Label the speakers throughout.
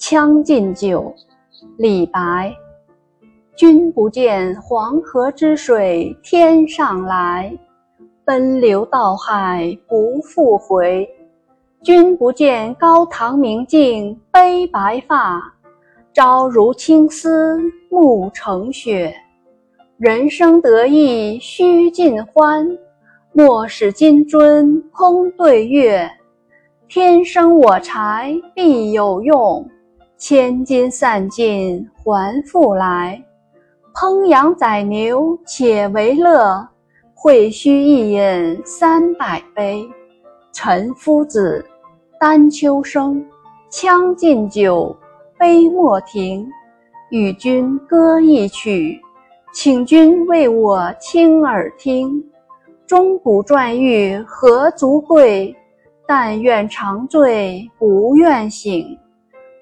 Speaker 1: 将进酒》李白。君不见黄河之水天上来，奔流到海不复回。君不见高堂明镜悲白发，朝如青丝暮成雪。人生得意须尽欢，莫使金樽空对月。天生我材必有用，千金散尽还复来。烹羊宰牛且为乐，会须一饮三百杯。岑夫子。丹丘生，将进酒，杯莫停。与君歌一曲，请君为我倾耳听。钟鼓馔玉何足贵？但愿长醉不愿醒。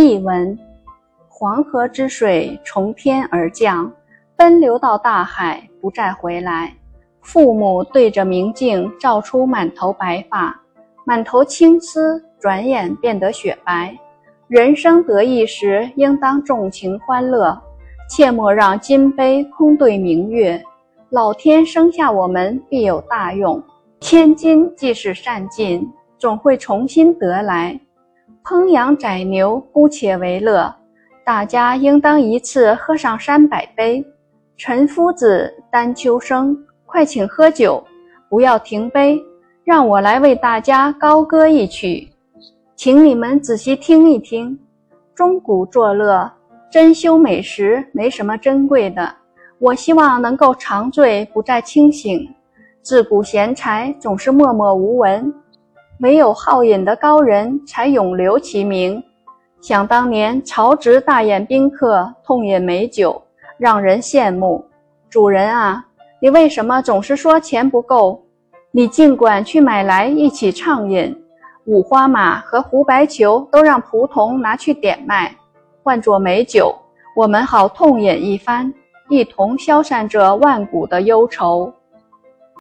Speaker 1: 译文：黄河之水从天而降，奔流到大海，不再回来。父母对着明镜照出满头白发，满头青丝，转眼变得雪白。人生得意时，应当纵情欢乐，切莫让金杯空对明月。老天生下我们必有大用，千金即使散尽，总会重新得来。烹羊宰牛姑且为乐，大家应当一次喝上三百杯。陈夫子，丹丘生。快请喝酒，不要停杯，让我来为大家高歌一曲，请你们仔细听一听。钟鼓作乐，珍馐美食没什么珍贵的，我希望能够长醉不再清醒。自古贤才总是默默无闻，唯有好饮的高人才永留其名。想当年，曹植大宴宾客，痛饮美酒，让人羡慕。主人啊！你为什么总是说钱不够？你尽管去买来一起畅饮。五花马和胡白裘都让仆童拿去点卖，换作美酒，我们好痛饮一番，一同消散这万古的忧愁。